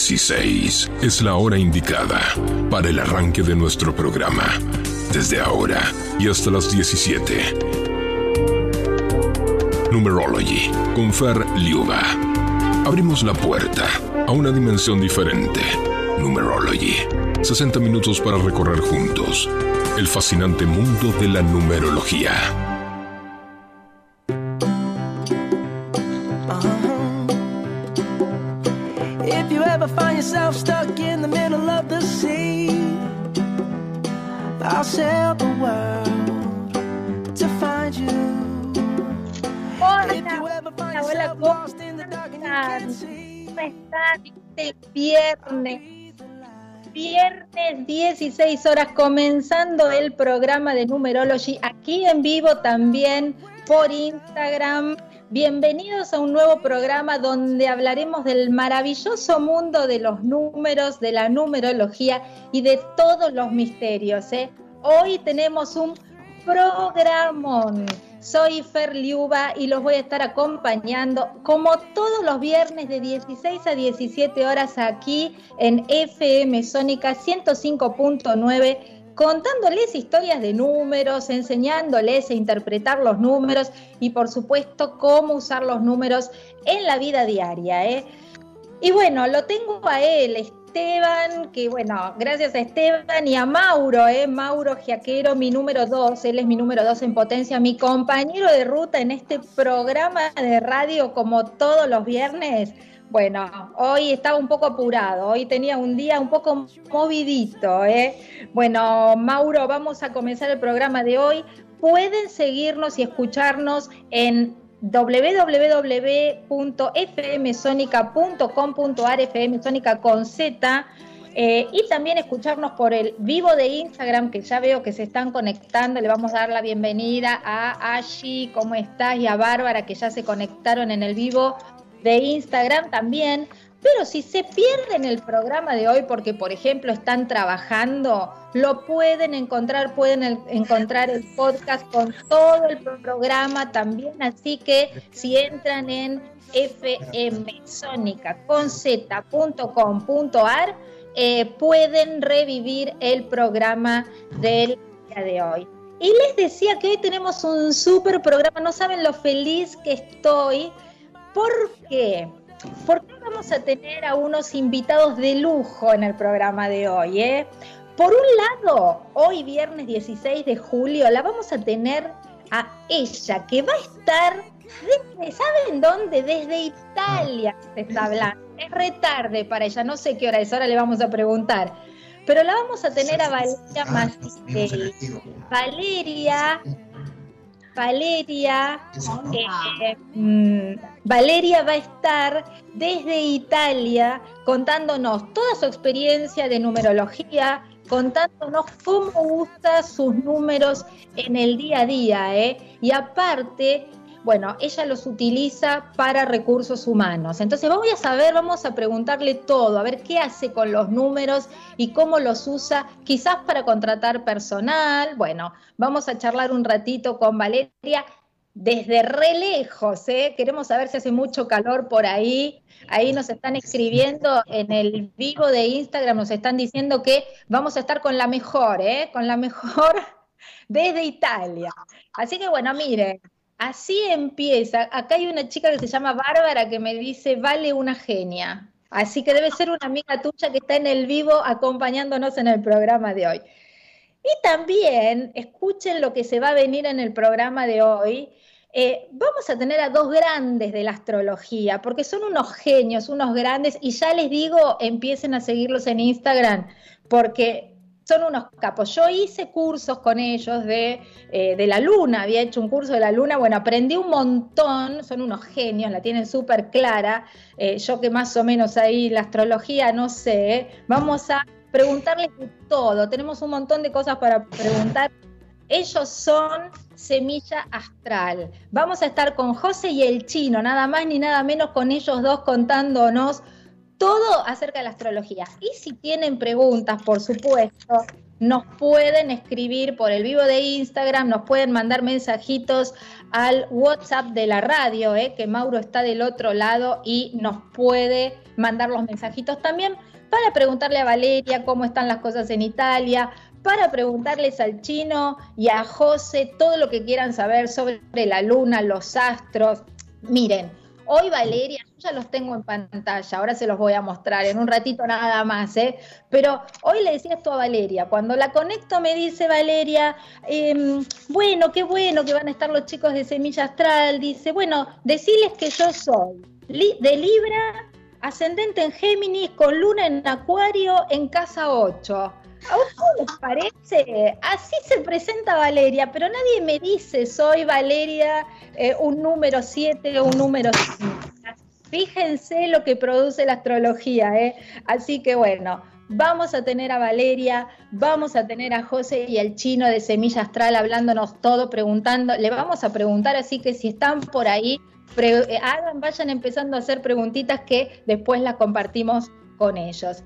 16 es la hora indicada para el arranque de nuestro programa. Desde ahora y hasta las 17. Numerology con Fer Liuba. Abrimos la puerta a una dimensión diferente. Numerology. 60 minutos para recorrer juntos el fascinante mundo de la numerología. Yourself stuck in the middle of the sea, I'll sail the world to find you. Hola, ¿cómo ¿Cómo están? Este viernes, viernes 16 horas, comenzando el programa de Numerology, aquí en vivo también por Instagram. Bienvenidos a un nuevo programa donde hablaremos del maravilloso mundo de los números, de la numerología y de todos los misterios. ¿eh? Hoy tenemos un programón. Soy Fer Liuba y los voy a estar acompañando como todos los viernes de 16 a 17 horas aquí en FM Sónica 105.9 contándoles historias de números, enseñándoles a interpretar los números y por supuesto cómo usar los números en la vida diaria. ¿eh? Y bueno, lo tengo a él, Esteban, que bueno, gracias a Esteban y a Mauro, ¿eh? Mauro Giaquero, mi número dos, él es mi número dos en potencia, mi compañero de ruta en este programa de radio como todos los viernes. Bueno, hoy estaba un poco apurado, hoy tenía un día un poco movidito, ¿eh? Bueno, Mauro, vamos a comenzar el programa de hoy. Pueden seguirnos y escucharnos en www.fmsonica.com.ar, fmsonica con Z, eh, y también escucharnos por el vivo de Instagram, que ya veo que se están conectando. Le vamos a dar la bienvenida a Ashi, ¿cómo estás? Y a Bárbara, que ya se conectaron en el vivo de Instagram también. Pero si se pierden el programa de hoy porque, por ejemplo, están trabajando, lo pueden encontrar, pueden encontrar el podcast con todo el programa también. Así que si entran en fmsonica.com.ar, eh, pueden revivir el programa del día de hoy. Y les decía que hoy tenemos un súper programa, no saben lo feliz que estoy. ¿Por qué? Porque vamos a tener a unos invitados de lujo en el programa de hoy. ¿eh? Por un lado, hoy viernes 16 de julio, la vamos a tener a ella, que va a estar, desde, ¿saben dónde? Desde Italia se está hablando. Es retarde para ella, no sé qué hora es, ahora le vamos a preguntar. Pero la vamos a tener a Valeria Mastinelli. Valeria, Valeria, eh, mm, Valeria va a estar desde Italia contándonos toda su experiencia de numerología, contándonos cómo usa sus números en el día a día, ¿eh? Y aparte, bueno, ella los utiliza para recursos humanos. Entonces vamos a saber, vamos a preguntarle todo, a ver qué hace con los números y cómo los usa, quizás para contratar personal. Bueno, vamos a charlar un ratito con Valeria desde re lejos, ¿eh? Queremos saber si hace mucho calor por ahí. Ahí nos están escribiendo en el vivo de Instagram, nos están diciendo que vamos a estar con la mejor, ¿eh? Con la mejor desde Italia. Así que bueno, miren, así empieza. Acá hay una chica que se llama Bárbara que me dice, vale una genia. Así que debe ser una amiga tuya que está en el vivo acompañándonos en el programa de hoy. Y también escuchen lo que se va a venir en el programa de hoy. Eh, vamos a tener a dos grandes de la astrología, porque son unos genios, unos grandes, y ya les digo, empiecen a seguirlos en Instagram, porque son unos capos. Yo hice cursos con ellos de, eh, de la luna, había hecho un curso de la luna, bueno, aprendí un montón, son unos genios, la tienen súper clara, eh, yo que más o menos ahí la astrología no sé, vamos a preguntarles de todo, tenemos un montón de cosas para preguntar. Ellos son Semilla Astral. Vamos a estar con José y el chino, nada más ni nada menos con ellos dos contándonos todo acerca de la astrología. Y si tienen preguntas, por supuesto, nos pueden escribir por el vivo de Instagram, nos pueden mandar mensajitos al WhatsApp de la radio, ¿eh? que Mauro está del otro lado y nos puede mandar los mensajitos también para preguntarle a Valeria cómo están las cosas en Italia, para preguntarles al chino y a José todo lo que quieran saber sobre la luna, los astros. Miren, Hoy Valeria, yo ya los tengo en pantalla, ahora se los voy a mostrar en un ratito nada más, ¿eh? Pero hoy le decía esto a Valeria, cuando la conecto me dice Valeria, em, bueno, qué bueno que van a estar los chicos de Semilla Astral, dice, bueno, decirles que yo soy de Libra, ascendente en Géminis, con luna en Acuario en casa 8. ¿A ustedes les parece? Así se presenta Valeria, pero nadie me dice soy Valeria eh, un número 7 o un número 5. Fíjense lo que produce la astrología, ¿eh? Así que bueno, vamos a tener a Valeria, vamos a tener a José y al chino de Semilla Astral hablándonos todo, preguntando, le vamos a preguntar, así que si están por ahí, eh, vayan empezando a hacer preguntitas que después las compartimos con ellos.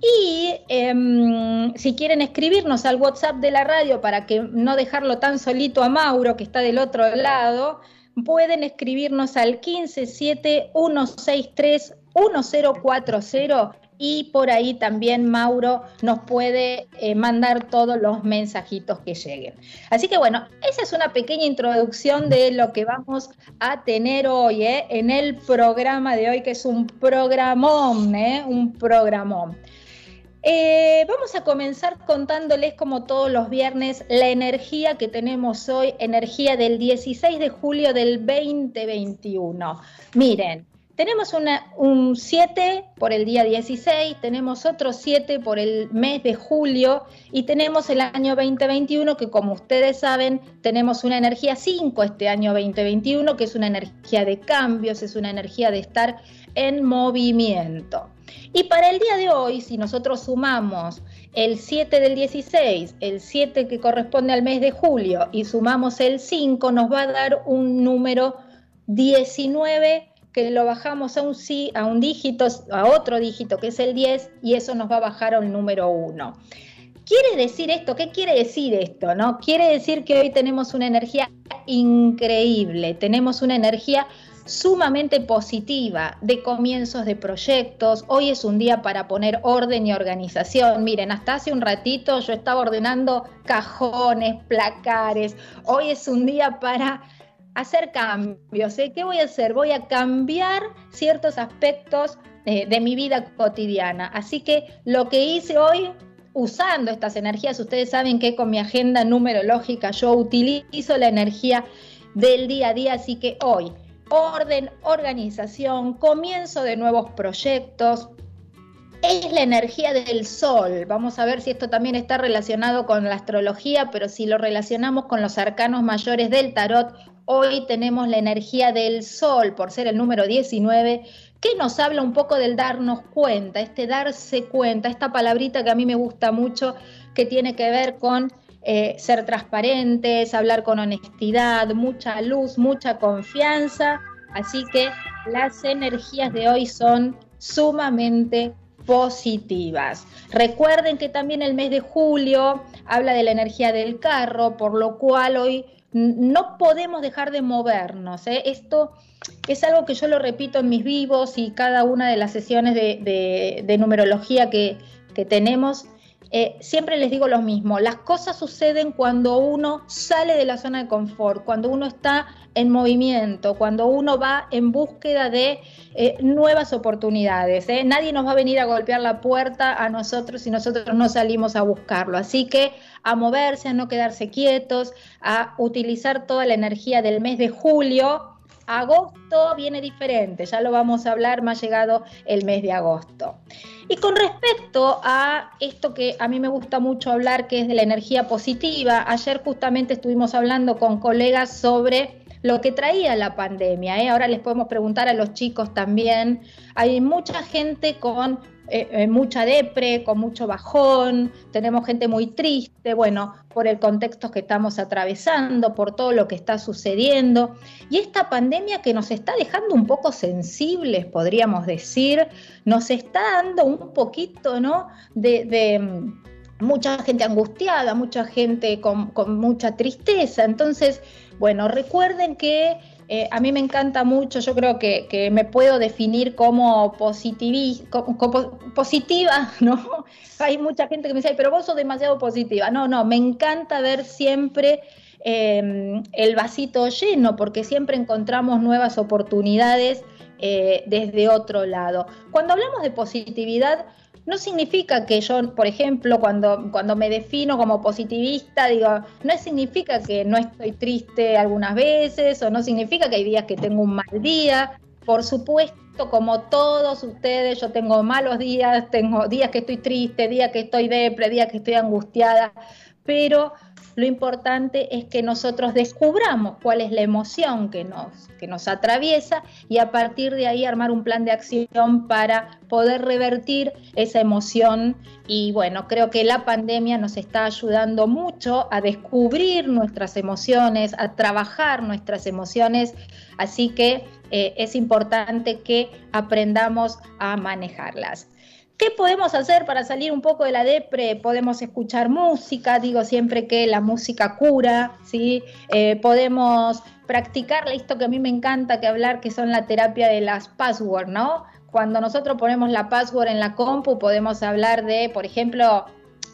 Y em, si quieren escribirnos al WhatsApp de la radio para que no dejarlo tan solito a Mauro, que está del otro lado, pueden escribirnos al 157-163-1040 y por ahí también Mauro nos puede eh, mandar todos los mensajitos que lleguen. Así que bueno, esa es una pequeña introducción de lo que vamos a tener hoy eh, en el programa de hoy, que es un programón, eh, un programón. Eh, vamos a comenzar contándoles como todos los viernes la energía que tenemos hoy, energía del 16 de julio del 2021. Miren, tenemos un 7 por el día 16, tenemos otro 7 por el mes de julio y tenemos el año 2021 que como ustedes saben tenemos una energía 5 este año 2021 que es una energía de cambios, es una energía de estar en movimiento. Y para el día de hoy, si nosotros sumamos el 7 del 16, el 7 que corresponde al mes de julio y sumamos el 5, nos va a dar un número 19 que lo bajamos a un, a un dígito, a otro dígito que es el 10 y eso nos va a bajar al número 1. Quiere decir esto, ¿qué quiere decir esto? No? Quiere decir que hoy tenemos una energía increíble, tenemos una energía sumamente positiva de comienzos de proyectos. Hoy es un día para poner orden y organización. Miren, hasta hace un ratito yo estaba ordenando cajones, placares. Hoy es un día para hacer cambios. ¿eh? ¿Qué voy a hacer? Voy a cambiar ciertos aspectos eh, de mi vida cotidiana. Así que lo que hice hoy usando estas energías, ustedes saben que con mi agenda numerológica yo utilizo la energía del día a día, así que hoy orden, organización, comienzo de nuevos proyectos. Es la energía del sol. Vamos a ver si esto también está relacionado con la astrología, pero si lo relacionamos con los arcanos mayores del tarot, hoy tenemos la energía del sol, por ser el número 19, que nos habla un poco del darnos cuenta, este darse cuenta, esta palabrita que a mí me gusta mucho, que tiene que ver con eh, ser transparentes, hablar con honestidad, mucha luz, mucha confianza. Así que las energías de hoy son sumamente positivas. Recuerden que también el mes de julio habla de la energía del carro, por lo cual hoy no podemos dejar de movernos. ¿eh? Esto es algo que yo lo repito en mis vivos y cada una de las sesiones de, numerología que, que tenemos eh, siempre les digo lo mismo, las cosas suceden cuando uno sale de la zona de confort, cuando uno está en movimiento, cuando uno va en búsqueda de eh, nuevas oportunidades. ¿eh? Nadie nos va a venir a golpear la puerta a nosotros si nosotros no salimos a buscarlo. Así que a moverse, a no quedarse quietos, a utilizar toda la energía del mes de julio. Agosto viene diferente, ya lo vamos a hablar más llegado el mes de agosto. Y con respecto a esto que a mí me gusta mucho hablar, que es de la energía positiva, ayer justamente estuvimos hablando con colegas sobre lo que traía la pandemia. ¿eh? Ahora les podemos preguntar a los chicos también. Hay mucha gente con eh, eh, mucha depre, con mucho bajón, tenemos gente muy triste, bueno, por el contexto que estamos atravesando, por todo lo que está sucediendo. Y esta pandemia que nos está dejando un poco sensibles, podríamos decir, nos está dando un poquito, ¿no? de mucha gente angustiada, mucha gente con, mucha tristeza. Entonces, bueno, recuerden que eh, a mí me encanta mucho, yo creo que, me puedo definir como, positiva, ¿no? Hay mucha gente que me dice, pero vos sos demasiado positiva. No, no, me encanta ver siempre em, el vasito lleno, porque siempre encontramos nuevas oportunidades eh, desde otro lado. Cuando hablamos de positividad, no significa que yo, por ejemplo, cuando, cuando me defino como positivista, digo, no significa que no estoy triste algunas veces o no significa que hay días que tengo un mal día. Por supuesto, como todos ustedes, yo tengo malos días, tengo días que estoy triste, días que estoy depre, días que estoy angustiada, pero lo importante es que nosotros descubramos cuál es la emoción que nos, que nos atraviesa y a partir de ahí armar un plan de acción para poder revertir esa emoción. Y bueno, creo que la pandemia nos está ayudando mucho a descubrir nuestras emociones, a trabajar nuestras emociones. Así que eh, es importante que aprendamos a manejarlas. ¿Qué podemos hacer para salir un poco de la depre? Podemos escuchar música, digo siempre que la música cura, ¿sí? Eh, podemos practicar esto que a mí me encanta que hablar, que son la terapia de las passwords, ¿no? Cuando nosotros ponemos la password en la compu, podemos hablar de, por ejemplo,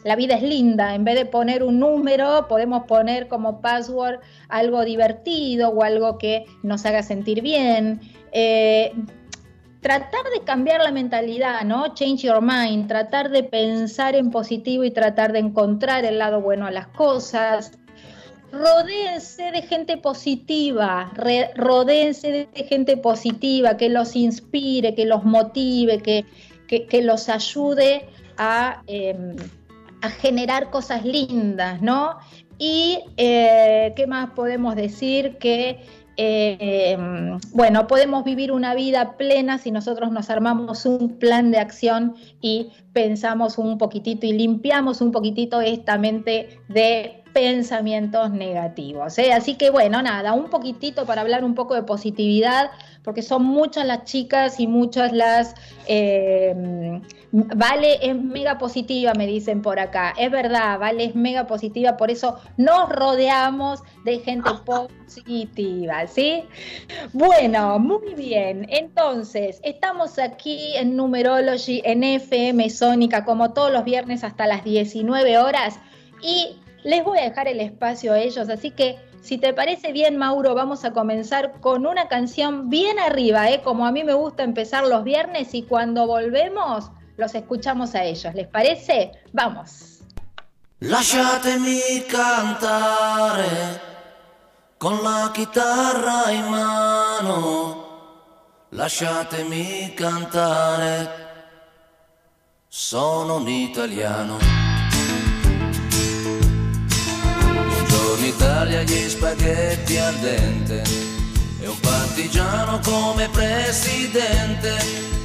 la vida es linda, en vez de poner un número, podemos poner como password algo divertido o algo que nos haga sentir bien. Eh, tratar de cambiar la mentalidad, ¿no? Change your mind, tratar de pensar en positivo y tratar de encontrar el lado bueno a las cosas. Rodéense de gente positiva, rodéense de gente positiva que los inspire, que los motive, que, que, los ayude a, em, a, generar cosas lindas, ¿no? Y, eh, ¿qué más podemos decir? Que eh, bueno, podemos vivir una vida plena si nosotros nos armamos un plan de acción y pensamos un poquitito y limpiamos un poquitito esta mente de pensamientos negativos. ¿eh? Así que bueno, nada, un poquitito para hablar un poco de positividad, porque son muchas las chicas y muchas las... Eh, vale es mega positiva, me dicen por acá. Es verdad, Vale es mega positiva, por eso nos rodeamos de gente positiva, ¿sí? Bueno, muy bien. Entonces, estamos aquí en Numerology, en FM Sónica, como todos los viernes hasta las 19 horas. Y les voy a dejar el espacio a ellos, así que si te parece bien, Mauro, vamos a comenzar con una canción bien arriba, ¿eh? como a mí me gusta empezar los viernes y cuando volvemos los escuchamos a ellos. ¿Les parece? Vamos. Lasciatemi cantare con la chitarra in mano, lasciatemi cantare, sono un italiano. in Italia gli spaghetti al dente e un partigiano come presidente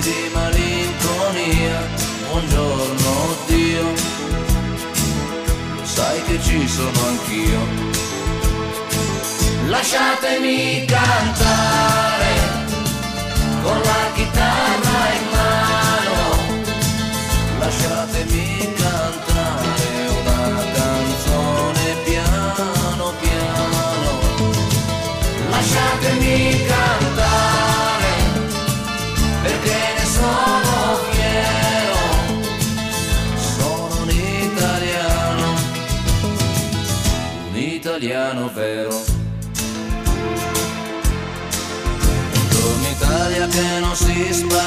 di malinconia. Buongiorno Dio, lo sai che ci sono anch'io. Lasciatemi cantare con la chitarra in mano, lasciatemi cantare una canzone piano piano lasciatemi cantare,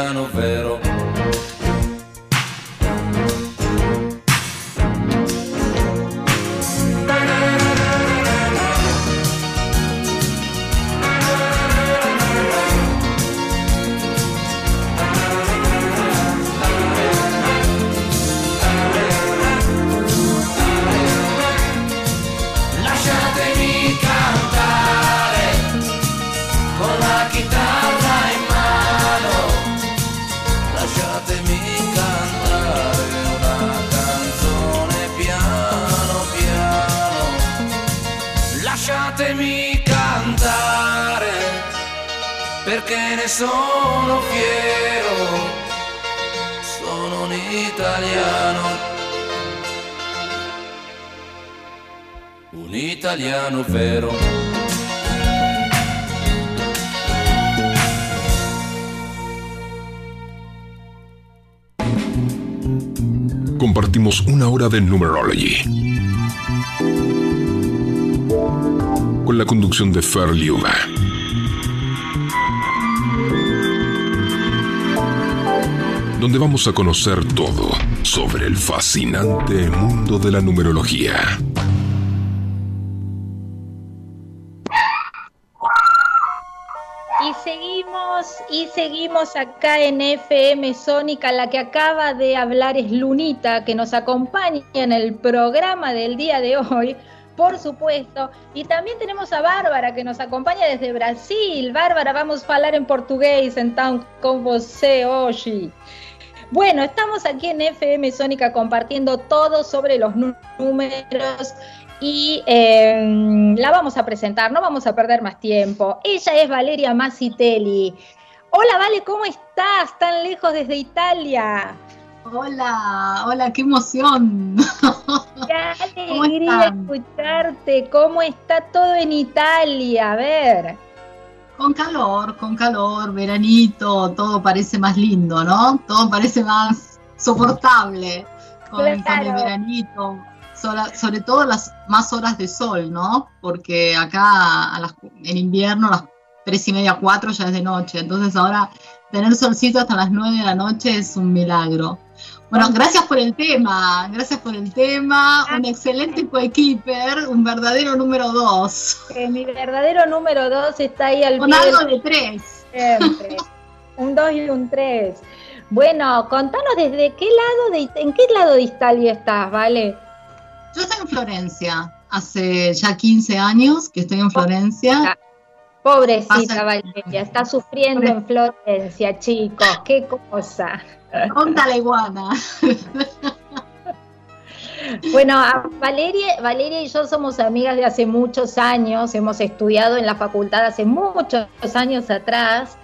italiano vero. Sono fiero. Sono un italiano. un italiano vero. Compartimos una hora de Numerology. Con la conducción de Fer Liuba. Donde vamos a conocer todo sobre el fascinante mundo de la numerología. Y seguimos, y seguimos acá en FM Sónica. La que acaba de hablar es Lunita, que nos acompaña en el programa del día de hoy, por supuesto. Y también tenemos a Bárbara, que nos acompaña desde Brasil. Bárbara, vamos a hablar en portugués, então, con você hoje. Bueno, estamos aquí en FM Sónica compartiendo todo sobre los nú- números y eh, la vamos a presentar, no vamos a perder más tiempo. Ella es Valeria Massitelli. Hola, Vale, ¿cómo estás? Tan lejos desde Italia. Hola, hola, qué emoción. Qué ¿Cómo alegría escucharte. ¿Cómo está todo en Italia? A ver. Con calor, con calor, veranito, todo parece más lindo, ¿no? Todo parece más soportable con, el veranito. Sobre todo las más horas de sol, ¿no? Porque acá a las- en invierno a las tres y media, cuatro ya es de noche. Entonces ahora tener solcito hasta las nueve de la noche es un milagro. Bueno, gracias por el tema, gracias por el tema. Un excelente coequiper, un verdadero número dos. Que mi verdadero número dos está ahí al Con algo de tres. Siempre. un 2 y un 3. Bueno, contanos desde qué lado de en qué lado de Italia estás, ¿vale? Yo estoy en Florencia, hace ya 15 años que estoy en Florencia. Pobrecita Valeria, está sufriendo en Florencia, chicos, qué cosa. Conta la iguana. Bueno, a Valeria, Valeria y yo somos amigas de hace muchos años, hemos estudiado en la facultad hace muchos años atrás.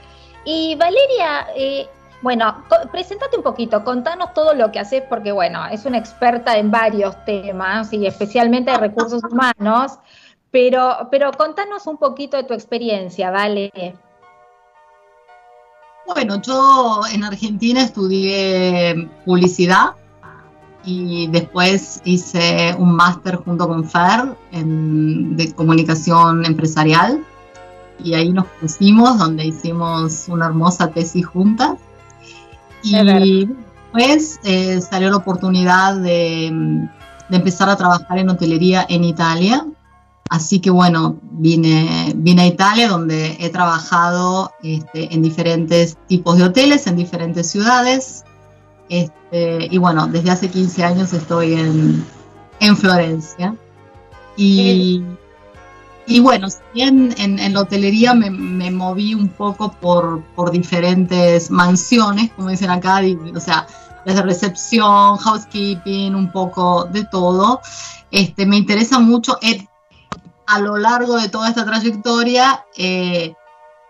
Y Valeria, eh, bueno, presentate un poquito, contanos todo lo que haces, porque bueno, es una experta en varios temas y especialmente de recursos humanos, pero, pero contanos un poquito de tu experiencia, ¿vale? Bueno, yo en Argentina estudié publicidad y después hice un máster junto con Fer en, de comunicación empresarial. Y ahí nos pusimos donde hicimos una hermosa tesis juntas. Y después eh, salió la oportunidad de, de empezar a trabajar en hotelería en Italia Así que bueno, vine, vine a Italia donde he trabajado este, en diferentes tipos de hoteles, en diferentes ciudades. Este, y bueno, desde hace 15 años estoy en, en Florencia. Y y bueno, en, en, la hotelería me, me, moví un poco por, por diferentes mansiones, como dicen acá, o sea, desde recepción, housekeeping, un poco de todo. Este, me interesa mucho, a lo largo de toda esta trayectoria, eh,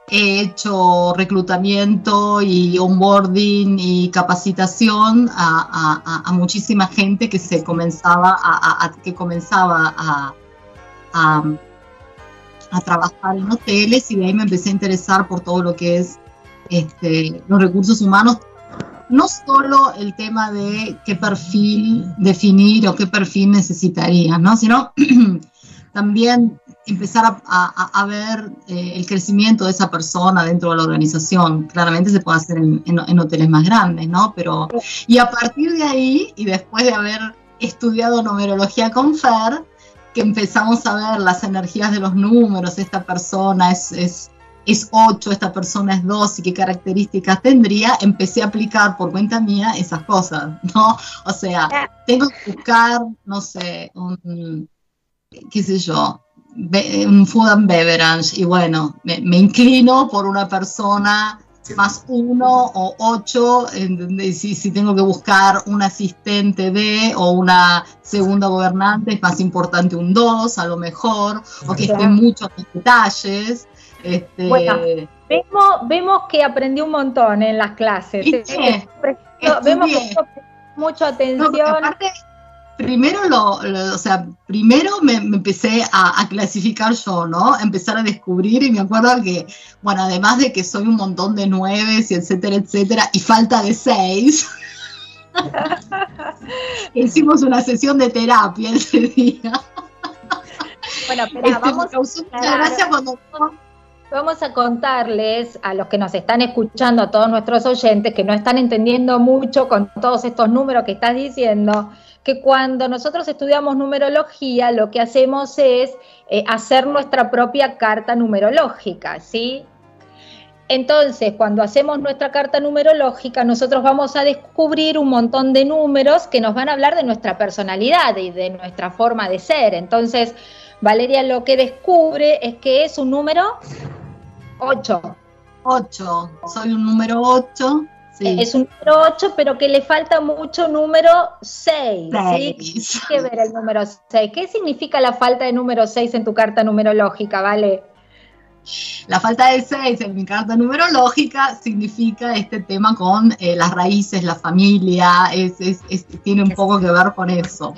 he hecho reclutamiento y onboarding y capacitación a, a, muchísima gente que se comenzaba a, que comenzaba a, a, trabajar en hoteles y de ahí me empecé a interesar por todo lo que es este, los recursos humanos. No solo el tema de qué perfil definir o qué perfil necesitaría, ¿no? sino también empezar a, ver eh, el crecimiento de esa persona dentro de la organización. Claramente se puede hacer en, hoteles más grandes, ¿no? Pero, y a partir de ahí, y después de haber estudiado numerología con Fer, que empezamos a ver las energías de los números, esta persona es, es, es 8, esta persona es 2 y qué características tendría, empecé a aplicar por cuenta mía esas cosas, ¿no? O sea, tengo que buscar, no sé, un, qué sé yo, un food and beverage y bueno, me, inclino por una persona más uno o ocho, si, si tengo que buscar un asistente de o una segunda gobernante, es más importante un dos a lo mejor, o que esté muchos detalles. Este, vemos, vemos que aprendí un montón en las clases. Vemos que mucho atención primero lo, o sea, primero me, empecé a, clasificar yo, ¿no? Empezar a descubrir y me acuerdo que, bueno, además de que soy un montón de nueves y etcétera, etcétera, y falta de seis, hicimos una sesión de terapia ese día. Bueno, pero este, vamos a... cuando Vamos a contarles a los que nos están escuchando, a todos nuestros oyentes que no están entendiendo mucho con todos estos números que estás diciendo, que cuando nosotros estudiamos numerología, lo que hacemos es eh, hacer nuestra propia carta numerológica, ¿sí? Entonces, cuando hacemos nuestra carta numerológica, nosotros vamos a descubrir un montón de números que nos van a hablar de nuestra personalidad y de nuestra forma de ser. Entonces, Valeria lo que descubre es que es un número 8. 8, soy un número 8 es un número 8, pero que le falta mucho número 6. ¿sí? que ver el número 6. ¿Qué significa la falta de número 6 en tu carta numerológica, Vale? La falta de 6 en mi carta numerológica significa este tema con eh, las raíces, la familia, tiene un poco que ver con eso.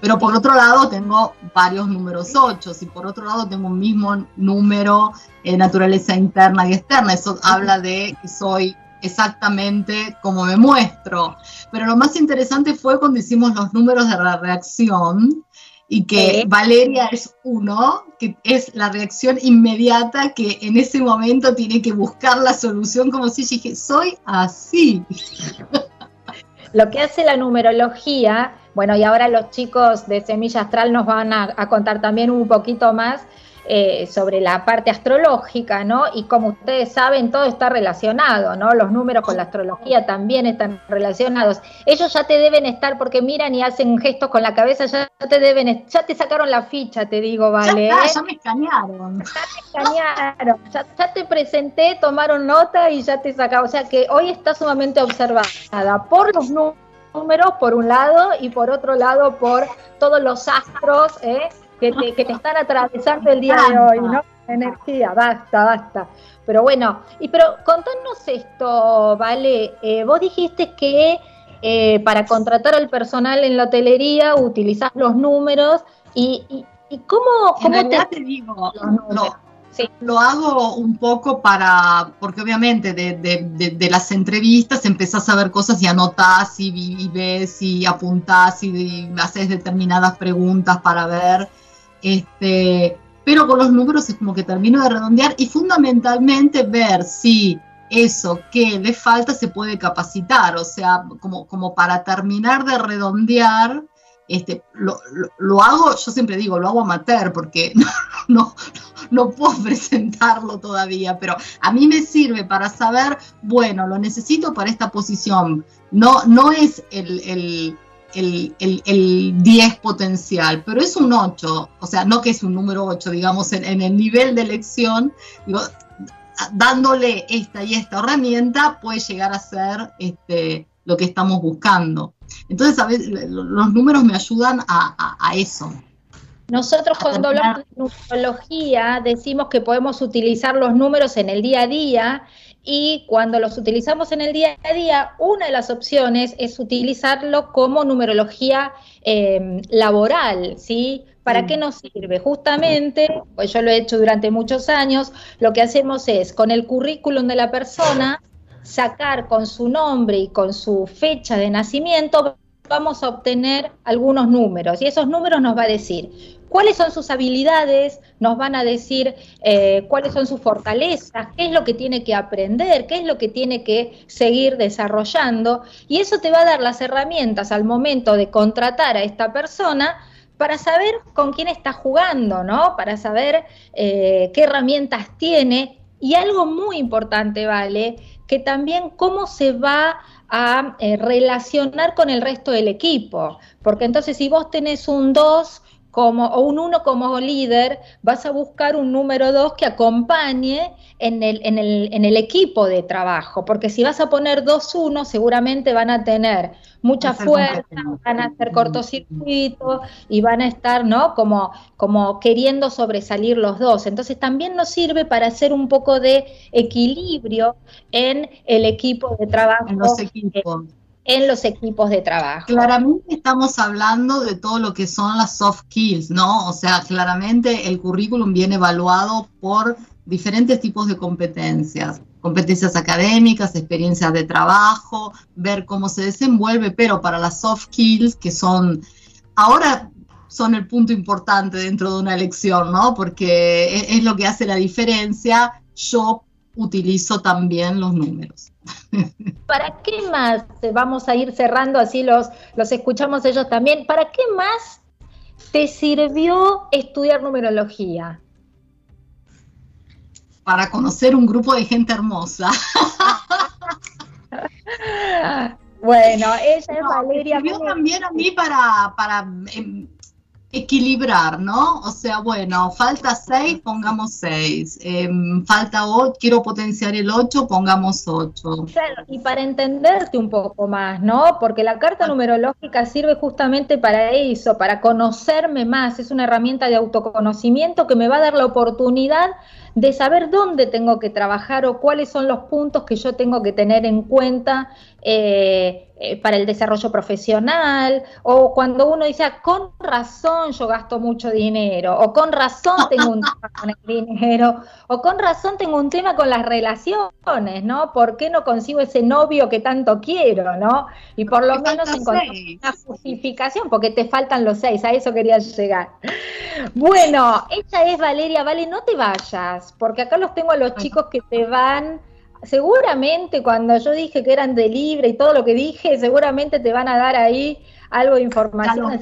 Pero por otro lado tengo varios números 8 y por otro lado tengo un mismo número de naturaleza interna y externa. Eso habla de que soy exactamente como me muestro. Pero lo más interesante fue cuando hicimos los números de la reacción y que Valeria es uno, que es la reacción inmediata que en ese momento tiene que buscar la solución como si dije, soy así. Lo que hace la numerología, bueno, y ahora los chicos de Semilla Astral nos van a contar también un poquito más, eh, sobre la parte astrológica, ¿no? Y como ustedes saben, todo está relacionado, ¿no? Los números con la astrología también están relacionados. Ellos ya te deben estar, porque miran y hacen gestos con la cabeza, ya te deben, ya te sacaron la ficha, te digo, ¿vale? Ya, ya me escanearon. Ya te escanearon, ya, te presenté, tomaron nota y ya te sacaron. O sea que hoy está sumamente observada por los números, por un lado, y por otro lado, por todos los astros, ¿eh? Que te, están atravesando el día de hoy, ¿no? Energía, basta, basta. Pero bueno, y pero contanos esto, ¿vale? Eh, vos dijiste que eh, para contratar al personal en la hotelería utilizás los números y, y, cómo, cómo te... digo, lo hago un poco para, porque obviamente de, de, de, las entrevistas empezás a ver cosas y anotás y, y ves y apuntás y, y haces determinadas preguntas para ver este, pero con los números es como que termino de redondear y fundamentalmente ver si eso que le falta se puede capacitar, o sea, como, como para terminar de redondear, este, lo, lo, hago, yo siempre digo, lo hago amateur porque no, no, no, puedo presentarlo todavía, pero a mí me sirve para saber, bueno, lo necesito para esta posición. No, no es el, el, el, 10 potencial, pero es un 8, o sea, no que es un número 8, digamos, en, el nivel de elección, digo, dándole esta y esta herramienta puede llegar a ser este, lo que estamos buscando. Entonces, a veces, los números me ayudan a, a eso. Nosotros cuando hablamos de numerología decimos que podemos utilizar los números en el día a día y cuando los utilizamos en el día a día, una de las opciones es utilizarlo como numerología em, laboral, ¿sí? ¿Para qué nos sirve? Justamente, pues yo lo he hecho durante muchos años, lo que hacemos es con el currículum de la persona sacar con su nombre y con su fecha de nacimiento vamos a obtener algunos números y esos números nos va a decir cuáles son sus habilidades, nos van a decir eh, cuáles son sus fortalezas, qué es lo que tiene que aprender, qué es lo que tiene que seguir desarrollando y eso te va a dar las herramientas al momento de contratar a esta persona para saber con quién está jugando, ¿no? Para saber eh, qué herramientas tiene y algo muy importante, ¿vale? Que también cómo se va a eh, relacionar con el resto del equipo. Porque entonces si vos tenés un 2 como, o un 1 como líder, vas a buscar un número 2 que acompañe en el, en, el, en el equipo de trabajo. Porque si vas a poner dos 1, seguramente van a tener mucha fuerza, van a hacer cortocircuito y van a estar, ¿no? Como, como queriendo sobresalir los dos. Entonces también nos sirve para hacer un poco de equilibrio en el equipo de trabajo. En los equipos. En los equipos de trabajo. Claramente estamos hablando de todo lo que son las soft skills, ¿no? O sea, claramente el currículum viene evaluado por diferentes tipos de competencias competencias académicas, experiencias de trabajo, ver cómo se desenvuelve, pero para las soft skills, que son ahora son el punto importante dentro de una elección, ¿no? Porque es, lo que hace la diferencia. Yo utilizo también los números. ¿Para qué más? Vamos a ir cerrando así los, los escuchamos ellos también. ¿Para qué más te sirvió estudiar numerología? para conocer un grupo de gente hermosa. bueno, ella es Valeria. Yo también a mí para, para em, equilibrar, ¿no? O sea, bueno, falta seis, pongamos seis. Em, falta ocho, quiero potenciar el ocho, pongamos ocho. Claro, y para entenderte un poco más, ¿no? Porque la carta numerológica sirve justamente para eso, para conocerme más. Es una herramienta de autoconocimiento que me va a dar la oportunidad de saber dónde tengo que trabajar o cuáles son los puntos que yo tengo que tener en cuenta eh, eh, para el desarrollo profesional, o cuando uno dice, ah, con razón yo gasto mucho dinero, o con razón tengo un tema con el dinero, o con razón tengo un tema con las relaciones, ¿no? ¿Por qué no consigo ese novio que tanto quiero, ¿no? Y por lo menos encontrar una justificación, porque te faltan los seis, a eso quería llegar. Bueno, ella es Valeria, vale, no te vayas, porque acá los tengo a los chicos que te van seguramente cuando yo dije que eran de libre y todo lo que dije, seguramente te van a dar ahí algo de información.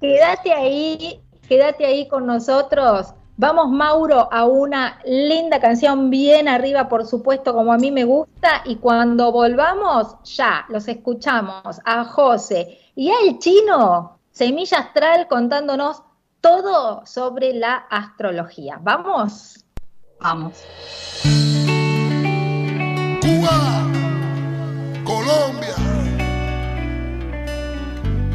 quédate ahí, quédate ahí con nosotros. Vamos, Mauro, a una linda canción bien arriba, por supuesto, como a mí me gusta. Y cuando volvamos, ya los escuchamos a José y al chino, Semilla Astral, contándonos todo sobre la astrología. ¿Vamos? Vamos. Cuba, Colombia,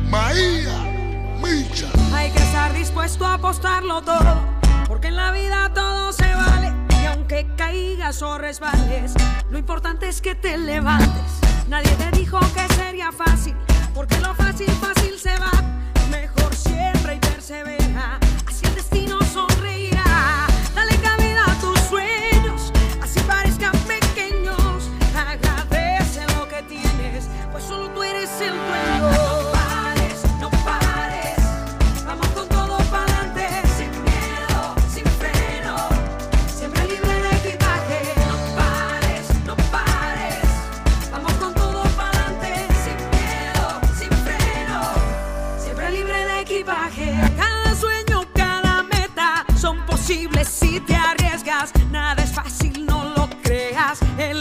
Maía, Micha. Hay que estar dispuesto a apostarlo todo, porque en la vida todo se vale. Y aunque caigas o resbales, lo importante es que te levantes. Nadie te dijo que sería fácil, porque lo fácil, fácil se va. Mejor siempre y persevera, así el destino sonreirá.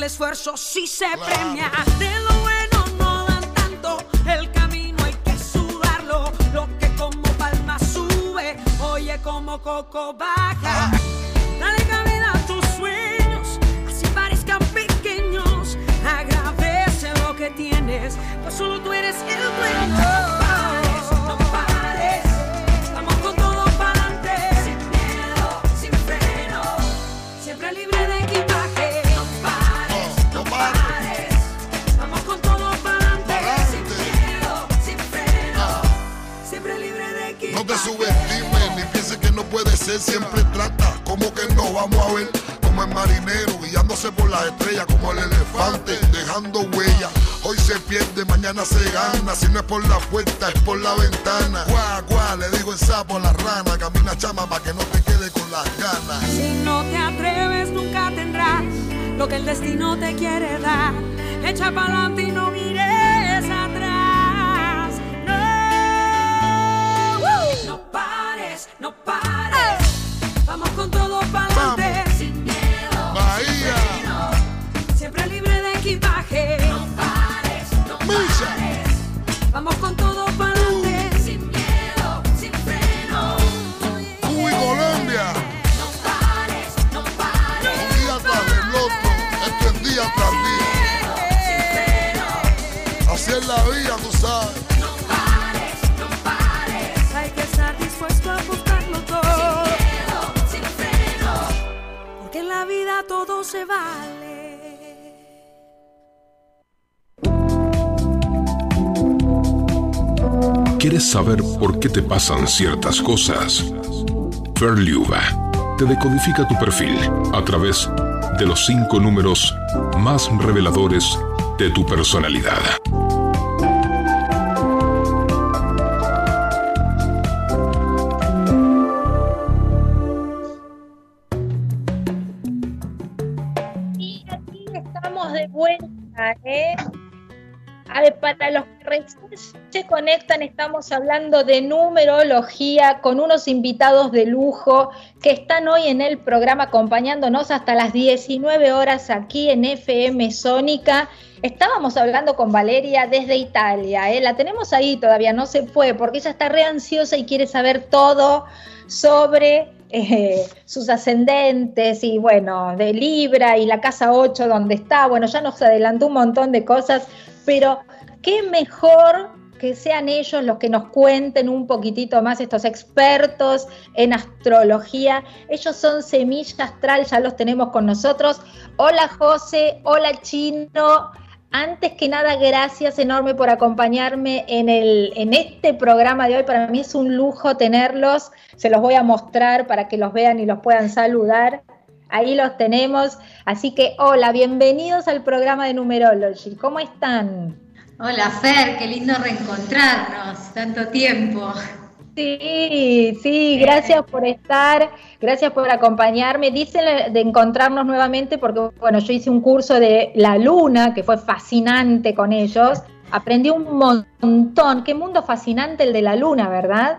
esfuerzo sí se claro. premia. De lo bueno no dan tanto, el camino hay que sudarlo. Lo que como palma sube, oye como coco baja. Ah. Dale cabida a tus sueños, así parezcan pequeños. Agradece lo que tienes, pues solo tú eres el dueño. Siempre trata como que no vamos a ver como el marinero guiándose por las estrellas como el elefante dejando huella. Hoy se pierde, mañana se gana, si no es por la puerta es por la ventana. Guau, le digo el sapo a la rana, camina chama para que no te quede con las ganas. Si no te atreves, nunca tendrás lo que el destino te quiere dar. Echa pa'lante y no mires se vale. ¿Quieres saber por qué te pasan ciertas cosas? Ferliuba te decodifica tu perfil a través de los cinco números más reveladores de tu personalidad. ¿Eh? A ver, para los que recién se conectan, estamos hablando de numerología con unos invitados de lujo que están hoy en el programa acompañándonos hasta las 19 horas aquí en FM Sónica. Estábamos hablando con Valeria desde Italia, ¿eh? la tenemos ahí todavía, no se fue, porque ella está re ansiosa y quiere saber todo sobre eh, sus ascendentes y bueno, de Libra y la casa 8 donde está, bueno, ya nos adelantó un montón de cosas, pero qué mejor que sean ellos los que nos cuenten un poquitito más, estos expertos en astrología. Ellos son Semilla Astral, ya los tenemos con nosotros. Hola José, hola Chino. Antes que nada, gracias enorme por acompañarme en, el, en este programa de hoy. Para mí es un lujo tenerlos. Se los voy a mostrar para que los vean y los puedan saludar. Ahí los tenemos. Así que, hola, bienvenidos al programa de Numerology. ¿Cómo están? Hola Fer, qué lindo reencontrarnos, tanto tiempo. Sí, sí, gracias por estar, gracias por acompañarme. Dicen de encontrarnos nuevamente porque, bueno, yo hice un curso de la luna que fue fascinante con ellos. Aprendí un montón. Qué mundo fascinante el de la luna, ¿verdad?